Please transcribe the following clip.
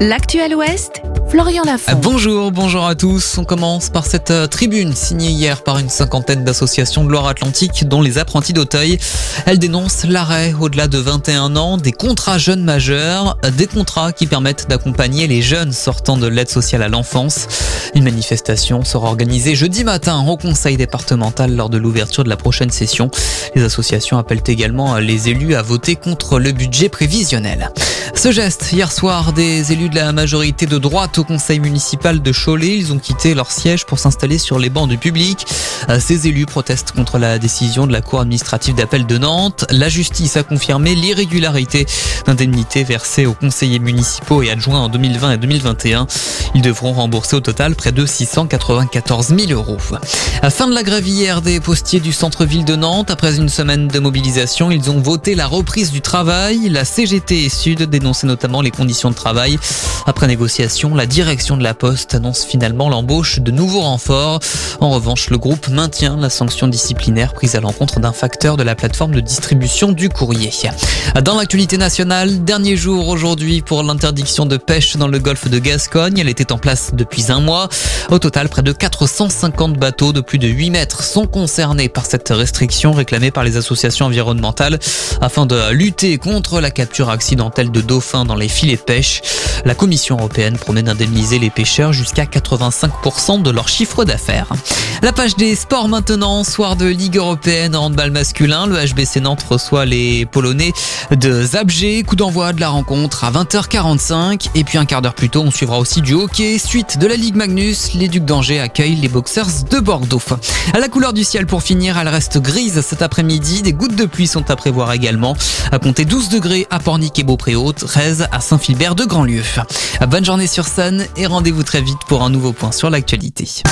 L'actuel Ouest, Florian Lafont. Bonjour, bonjour à tous. On commence par cette euh, tribune signée hier par une cinquantaine d'associations de Loire-Atlantique, dont les apprentis d'Auteuil. Elle dénonce l'arrêt au-delà de 21 ans des contrats jeunes majeurs, des contrats qui permettent d'accompagner les jeunes sortant de l'aide sociale à l'enfance. Une manifestation sera organisée jeudi matin au conseil départemental lors de l'ouverture de la prochaine session. Les associations appellent également les élus à voter contre le budget prévisionnel. Ce geste, hier soir, des élus de la majorité de droite au conseil municipal de Cholet, ils ont quitté leur siège pour s'installer sur les bancs du public. Euh, ces élus protestent contre la décision de la Cour administrative d'appel de Nantes. La justice a confirmé l'irrégularité d'indemnités versées aux conseillers municipaux et adjoints en 2020 et 2021. Ils devront rembourser au total près de 694 000 euros. À fin de la grève hier des postiers du centre-ville de Nantes, après une semaine de mobilisation, ils ont voté la reprise du travail. La CGT Sud dénonçaient notamment les conditions de travail. Après négociation, la direction de la Poste annonce finalement l'embauche de nouveaux renforts. En revanche, le groupe maintient la sanction disciplinaire prise à l'encontre d'un facteur de la plateforme de distribution du courrier. Dans l'actualité nationale, dernier jour aujourd'hui pour l'interdiction de pêche dans le golfe de Gascogne. Elle était en place depuis un mois. Au total, près de 450 bateaux de plus de 8 mètres sont concernés par cette restriction réclamée par les associations environnementales afin de lutter contre la capture accidentelle de dauphins dans les filets de pêche. La Commission européenne promet d'indemniser les pêcheurs jusqu'à 85% de leur chiffre d'affaires. La page des sports maintenant, soir de Ligue européenne en handball masculin. Le HBC Nantes reçoit les Polonais de Zabgé. Coup d'envoi de la rencontre à 20h45. Et puis un quart d'heure plus tôt, on suivra aussi du hockey. Suite de la Ligue Magnus, les Ducs d'Angers accueillent les Boxers de Bordeaux. À la couleur du ciel pour finir, elle reste grise cet après-midi. Des gouttes de pluie sont à prévoir également. À compter 12 degrés à Pornic et Beaupréau, 13 à Saint-Philbert de Grandlieu. Bonne journée sur Sun et rendez-vous très vite pour un nouveau point sur l'actualité.